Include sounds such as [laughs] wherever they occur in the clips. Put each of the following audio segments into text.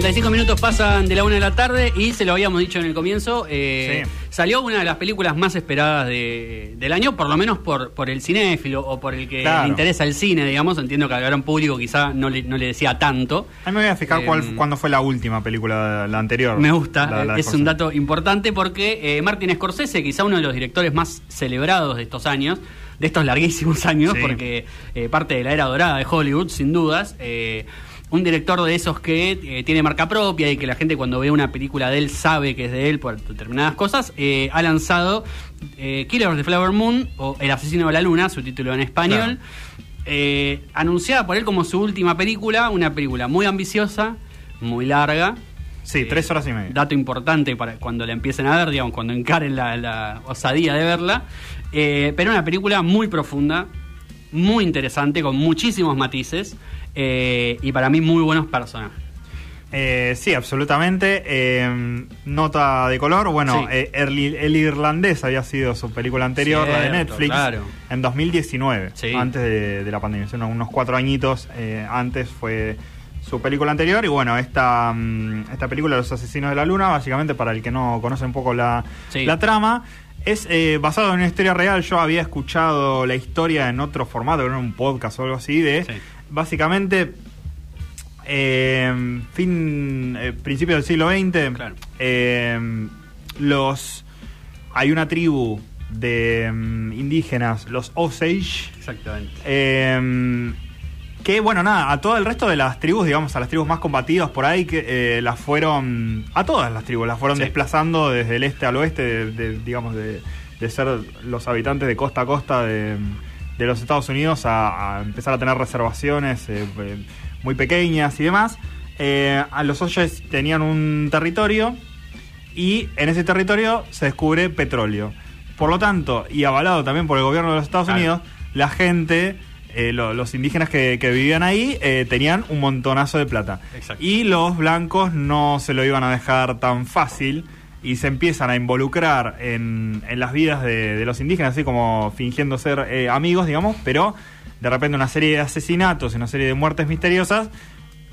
35 minutos pasan de la una de la tarde y se lo habíamos dicho en el comienzo. eh, Sí. Salió una de las películas más esperadas de- del año, por lo menos por, por el cinéfilo o por el que Claro. le interesa el cine, digamos. Entiendo que al gran público quizá no le, no le decía tanto. A mí me voy a fijar Eh, cuál, cuándo fue la última película, la anterior. Me gusta, La- la es un dato importante porque eh, Martin Scorsese, quizá uno de los directores más celebrados de estos años, de estos larguísimos [laughs] años, Sí. porque eh, parte de la era dorada de Hollywood, sin dudas. eh, un director de esos que eh, tiene marca propia y que la gente cuando ve una película de él sabe que es de él por determinadas cosas, eh, ha lanzado eh, Killer of the Flower Moon o El asesino de la luna, su título en español, eh, anunciada por él como su última película, una película muy ambiciosa, muy larga, Sí, tres horas y media. dato importante para cuando la empiecen a ver, digamos, cuando encaren la, la osadía de verla. Pero una película muy profunda, muy interesante, con muchísimos matices eh, y para mí muy buenos personajes. Eh, sí, absolutamente. Eh, nota de color. Bueno, Sí. eh, el, el irlandés había sido su película anterior, la de Netflix, claro. en 2019, Sí. antes de, de la pandemia. Unos cuatro añitos eh, antes fue su película anterior. Y bueno, esta, mm, esta película, Los Asesinos de la Luna, básicamente para el que no conoce un poco la, Sí. la trama. Es eh, basado en una historia real. Yo había escuchado la historia en otro formato, en un podcast o algo así, de Sí. básicamente eh, fin eh, principio del siglo XX Claro. eh, los hay una tribu de mm, indígenas los Osage Exactamente. Que bueno nada a todo el resto de las tribus digamos a las tribus más combativas por ahí que eh, las fueron a todas las tribus las fueron Sí. desplazando desde el este al oeste de, de, digamos de, de ser los habitantes de costa a costa de, los Estados Unidos a, a empezar a tener reservaciones eh, eh, muy pequeñas y demás Eh, a los Osage tenían un territorio y en ese territorio se descubre petróleo. Por lo tanto, y avalado también por el gobierno de los Estados Claro. Unidos, la gente, eh, lo- los indígenas que, que vivían ahí, eh, tenían un montonazo de plata. Exacto. Y los blancos no se lo iban a dejar tan fácil y se empiezan a involucrar en, en las vidas de, de los indígenas, así como fingiendo ser eh, amigos, digamos, pero de repente una serie de asesinatos y una serie de muertes misteriosas,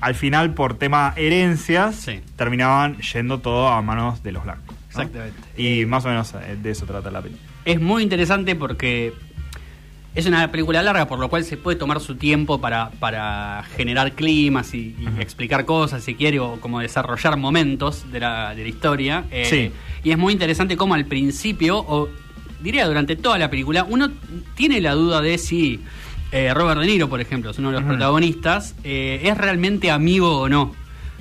al final por tema herencias, Sí. terminaban yendo todo a manos de los blancos. ¿no? Exactamente. Y más o menos de eso trata la película. Es muy interesante porque es una película larga, por lo cual se puede tomar su tiempo para, para generar climas y, y explicar cosas, si quiere, o como desarrollar momentos de la, de la historia. Eh, Sí. Y es muy interesante cómo al principio, o diría durante toda la película, uno tiene la duda de si eh, Robert De Niro, por ejemplo, es uno de los protagonistas, eh, es realmente amigo o no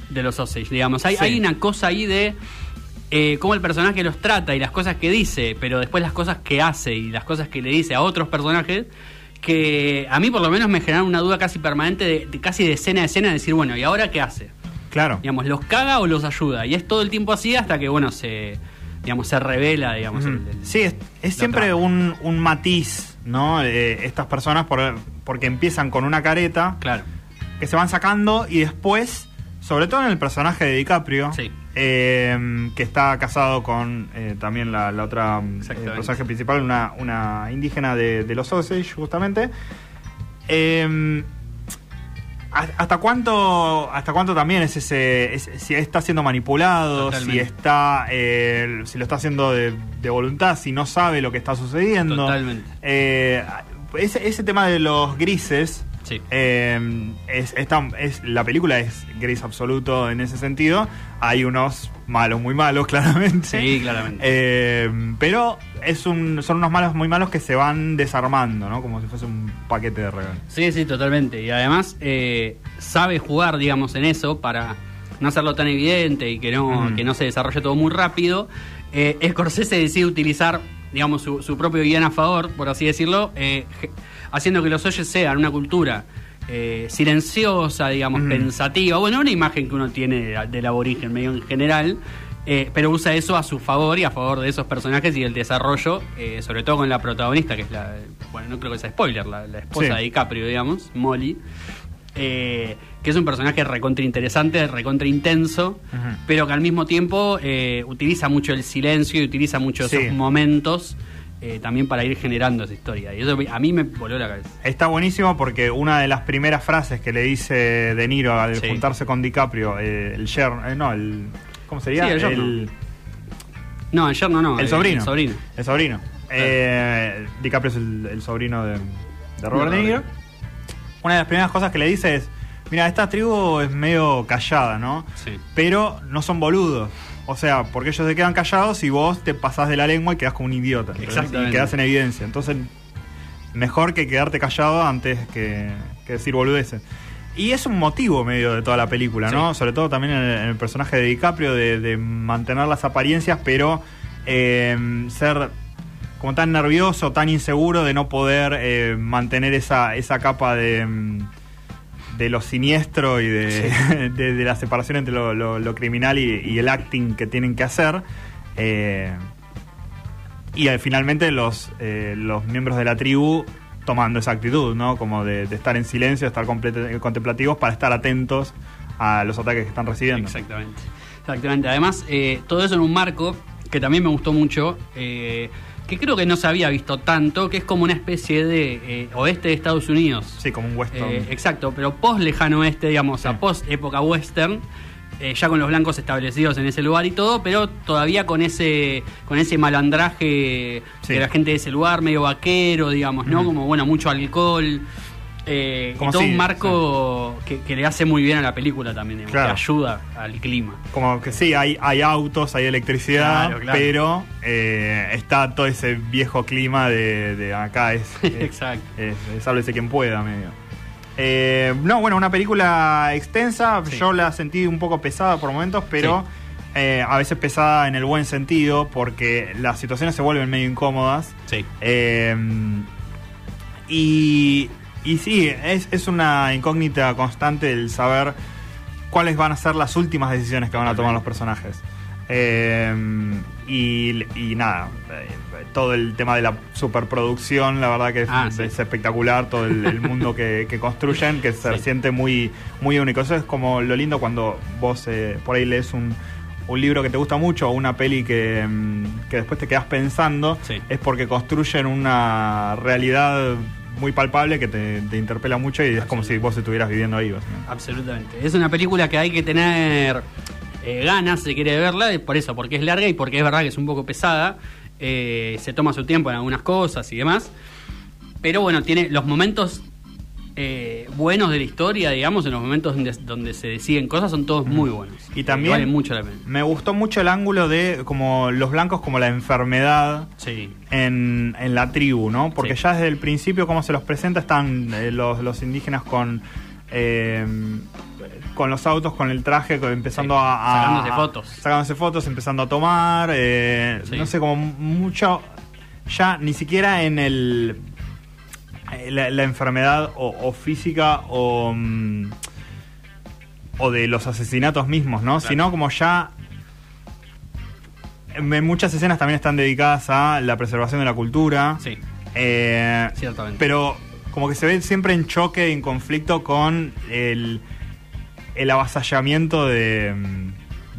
de los Osage, digamos. Hay, Sí. hay una cosa ahí de eh, cómo el personaje los trata y las cosas que dice, pero después las cosas que hace y las cosas que le dice a otros personajes, que a mí por lo menos me generan una duda casi permanente, de, de casi de escena a escena, de decir, bueno, ¿y ahora qué hace? Claro. Digamos, ¿los caga o los ayuda? Y es todo el tiempo así hasta que, bueno, se, digamos, se revela, digamos. Ujú. el- el- sí, es, es siempre un, un matiz, ¿no? Eh, estas personas por- porque empiezan con una careta Claro. que se van sacando y después, sobre todo en el personaje de DiCaprio, Sí. Eh, que está casado con eh, también la, la otra mm, eh, personaje principal, una, una indígena de, de los Osage, justamente. ¿ha- ¿Hasta cuánto, hasta cuánto también es ese, es- si está siendo manipulado, si está, eh, si lo está haciendo de, de voluntad, si no sabe lo que está sucediendo? Totalmente. Eh, ese, ese tema de los grises, Sí. eh, es, es tan- es- la película es gris absoluto en ese sentido. Hay unos malos, muy malos, [laughs] claramente. Sí, claramente. Eh, pero es un, son unos malos muy malos que se van desarmando, ¿no? Como si fuese un paquete de regalo. Sí, sí, totalmente. Y además eh, sabe jugar, digamos, en eso para no hacerlo tan evidente y que no, que no se desarrolle todo muy rápido. Eh, Scorsese decide utilizar, digamos, su, su propio guion a favor, por así decirlo, eh, haciendo que los oyes sean una cultura eh, silenciosa, digamos, Ujú. pensativa. Bueno, una imagen que uno tiene de- del aborigen medio en general. eh, pero usa eso a su favor y a favor de esos personajes y del desarrollo, eh, sobre todo con la protagonista, que es la. Bueno, no creo que sea spoiler, la, la esposa Sí. de DiCaprio, digamos, Molly. eh, que es un personaje recontra interesante, recontra intenso, pero que al mismo tiempo eh, utiliza mucho el silencio y utiliza mucho esos momentos eh, también para ir generando esa historia. Y eso a mí me voló la cabeza. Está buenísimo porque una de las primeras frases que le dice De Niro al Sí. juntarse con DiCaprio, eh, el yerno, eh, no, el. ¿Cómo sería? Sí, el yerno. No, ayer no, no. el sobrino. El sobrino. El sobrino. Eh, DiCaprio es el, el sobrino de, de Robert De De Niro. Una de las primeras cosas que le dice es: Mira, esta tribu es medio callada, ¿no? Sí. Pero no son boludos. O sea, porque ellos se quedan callados y vos te pasás de la lengua y quedás como un idiota. Y quedás en evidencia. Entonces, mejor que quedarte callado antes que, que decir boludeces. Y es un motivo medio de toda la película, ¿no? Sobre todo también en el, en el personaje de DiCaprio, de, de mantener las apariencias, pero eh, ser como tan nervioso, tan inseguro de no poder eh, mantener esa, esa capa de, mm, de lo siniestro y de, [laughs] de- de la separación entre lo, lo- lo criminal y, y el acting que tienen que hacer. Eh, y eh, finalmente los, eh, los miembros de la tribu tomando esa actitud, ¿no? Como de, de estar en silencio, estar contemplativos para estar atentos a los ataques que están recibiendo. Exactamente. Exactamente. Además, eh, todo eso en un marco que también me gustó mucho, que creo que no se había visto tanto, que es como una especie de eh, oeste de Estados Unidos. Sí, como un western. Eh, exacto, pero post lejano oeste, digamos, Sí. a post época western, eh, ya con los blancos establecidos en ese lugar y todo, pero todavía con ese con ese malandraje Sí. de la gente de ese lugar, medio vaquero, digamos, ¿no? Como, bueno, mucho alcohol. Eh, y todo un marco que, que le hace muy bien a la película también, digamos, Claro. que ayuda al clima. Como que sí, hay, hay autos, hay electricidad, Claro, claro. pero eh, está todo ese viejo clima de, de acá es, [laughs] es, Exacto. es, quien pueda medio. Eh, no, bueno, una película extensa, Sí. yo la sentí un poco pesada por momentos, pero eh, a veces pesada en el buen sentido, porque las situaciones se vuelven medio incómodas. Sí. Y, y sí, es, es una incógnita constante el saber cuáles van a ser las últimas decisiones que van a tomar los personajes. Eh, y, y nada, eh, todo el tema de la superproducción, la verdad que es, Ah, sí. es espectacular, todo el, el mundo que, [laughs] que construyen, que se Sí. siente muy, muy único. Eso es como lo lindo cuando vos eh, por ahí lees un, un libro que te gusta mucho o una peli que, mm, que después te quedas pensando, Sí. es porque construyen una realidad muy palpable que te, te interpela mucho y es como si vos estuvieras viviendo ahí. Absolutamente. Es una película que hay que tener eh, ganas si quiere verla, por eso, porque es larga y porque es verdad que es un poco pesada. Eh, se toma su tiempo en algunas cosas y demás. Pero bueno, tiene los momentos eh, buenos de la historia, digamos, en los momentos donde, donde se deciden cosas, son todos muy buenos. Y también- valen mucho la pena. Me gustó mucho el ángulo de como los blancos como la enfermedad Sí. en, en la tribu, ¿no? Porque Sí. ya desde el principio, como se los presenta, están eh, los, los indígenas con eh, con los autos, con el traje, empezando Sí, a, a- sacándose fotos. sacándose fotos, empezando a tomar, eh, Sí. no sé, como mucho, ya ni siquiera en el la, la enfermedad o, o física o mm, o de los asesinatos mismos, ¿no? Claro. Sino como ya en muchas escenas también están dedicadas a la preservación de la cultura. Sí, Eh, ciertamente. pero como que se ve siempre en choque, en conflicto con el, el avasallamiento de, mm,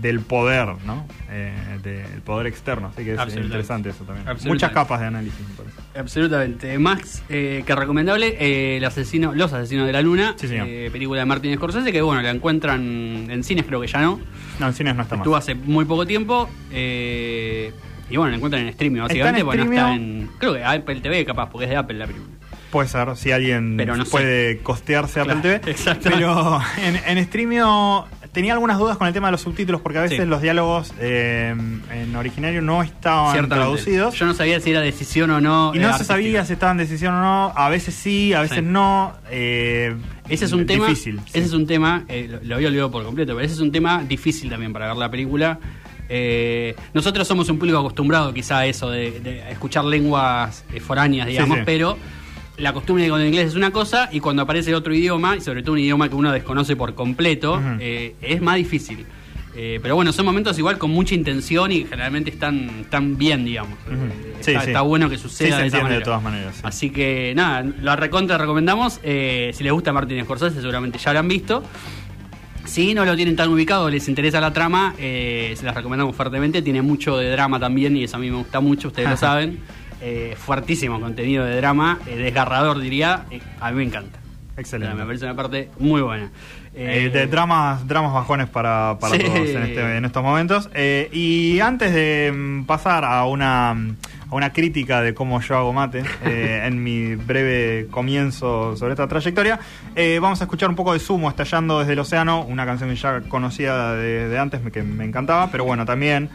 del poder, ¿no? Eh, del poder externo. Así que es interesante eso también. Muchas capas de análisis, me parece. Absolutamente. Más eh, que recomendable, eh, el asesino, Los Asesinos de la Luna, Sí, eh, película de Martin Scorsese, que bueno, la encuentran en cines, creo que ya no. No, en cines no está Estuvo más. hace muy poco tiempo. eh, y bueno, la encuentran en streaming, Está en básicamente. porque no está en. Creo que Apple TV, capaz, porque es de Apple la película. Puede ser, si alguien Pero no sé. puede costearse Apple TV. [laughs] exacto. Pero en, en Streamio tenía algunas dudas con el tema de los subtítulos, porque a veces Sí. los diálogos eh, en originario no estaban traducidos. Yo no sabía si era decisión o no. Y no se sabía si estaban decisión o no. A veces sí, a veces Sí. no. eh, Ese es un tema. difícil. sí. Ese es un tema. eh, lo, lo había olvidado por completo, pero ese es un tema difícil también para ver la película. Nosotros somos un público acostumbrado quizá a eso, de, de escuchar lenguas foráneas, digamos, pero la costumbre con el inglés es una cosa y cuando aparece otro idioma, y sobre todo un idioma que uno desconoce por completo, Ujú. eh, es más difícil. Eh, pero bueno, son momentos igual con mucha intención y generalmente están, están bien, digamos. Ujú. Eh, Sí, está, sí. está bueno que Sí, suceda se de esa entiende de manera. todas maneras. sí. Así que nada, la recontra recomendamos. Eh, si les gusta Martin Scorsese, seguramente ya lo han visto. Si no lo tienen tan ubicado, les interesa la trama, eh, se las recomendamos fuertemente. Tiene mucho de drama también y eso a mí me gusta mucho, ustedes lo [laughs] saben. Eh, fuertísimo contenido de drama, eh, desgarrador diría, eh, a mí me encanta. Excelente. Me parece una parte muy buena. Eh, de dramas, dramas bajones para, para Sí. todos en, este- en estos momentos. Eh, y antes de mm, pasar a una, a una crítica de cómo yo hago mate, eh, [laughs] en mi breve comienzo sobre esta trayectoria, vamos a escuchar un poco de Sumo, Estallando desde el Océano, una canción que ya conocía de, de antes, que me encantaba, pero bueno, también...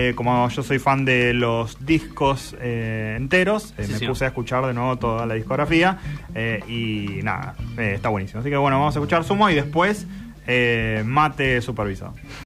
eh, como yo soy fan de los discos eh, enteros, eh, Sí, me sí. puse a escuchar de nuevo toda la discografía y nada, está buenísimo. Así que bueno, vamos a escuchar Sumo y después Mate Supervisado.